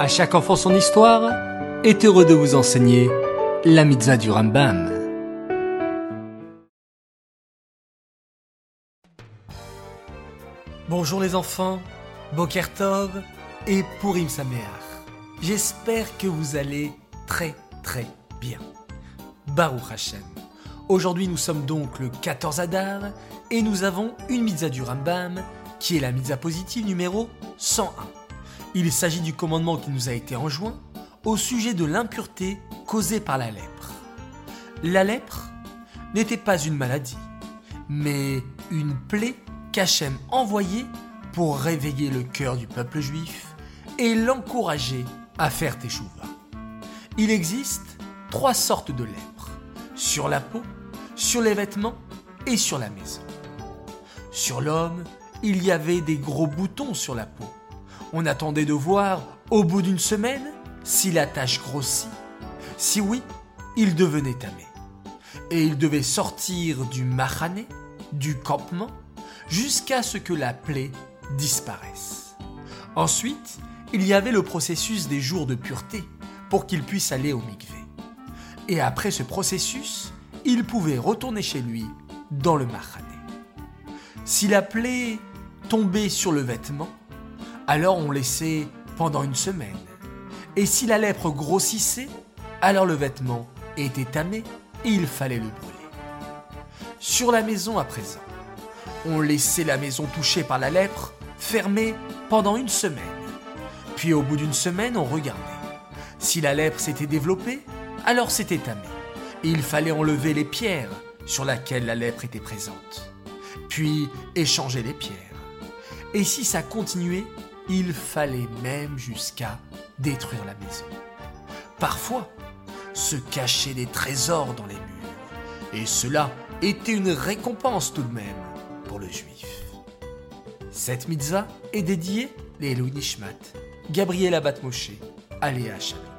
À chaque enfant son histoire est heureux de vous enseigner la mitzvah du Rambam. Bonjour les enfants, Boker Tov et Purim Sameach. J'espère que vous allez très très bien. Baruch Hashem. Aujourd'hui nous sommes donc le 14 Adar et nous avons une mitzvah du Rambam qui est la mitzvah positive numéro 101. Il s'agit du commandement qui nous a été enjoint au sujet de l'impureté causée par la lèpre. La lèpre n'était pas une maladie, mais une plaie qu'Hachem envoyait pour réveiller le cœur du peuple juif et l'encourager à faire teshuva. Il existe trois sortes de lèpre, sur la peau, sur les vêtements et sur la maison. Sur l'homme, il y avait des gros boutons sur la peau. On attendait de voir, au bout d'une semaine, si la tache grossit. Si oui, il devenait tamé. Et il devait sortir du mahané, du campement, jusqu'à ce que la plaie disparaisse. Ensuite, il y avait le processus des jours de pureté pour qu'il puisse aller au mikvé. Et après ce processus, il pouvait retourner chez lui dans le mahané. Si la plaie tombait sur le vêtement, alors on laissait pendant une semaine. Et si la lèpre grossissait, alors le vêtement était tamé et il fallait le brûler. Sur la maison à présent, on laissait la maison touchée par la lèpre fermée pendant une semaine. Puis au bout d'une semaine, on regardait. Si la lèpre s'était développée, alors c'était tamé. Et il fallait enlever les pierres sur lesquelles la lèpre était présente. Puis échanger les pierres. Et si ça continuait, il fallait même jusqu'à détruire la maison. Parfois, se cacher des trésors dans les murs. Et cela était une récompense tout de même pour le juif. Cette mitzvah est dédiée les Nishmat, Gabriel Abat Moshe, Aléa Shalom.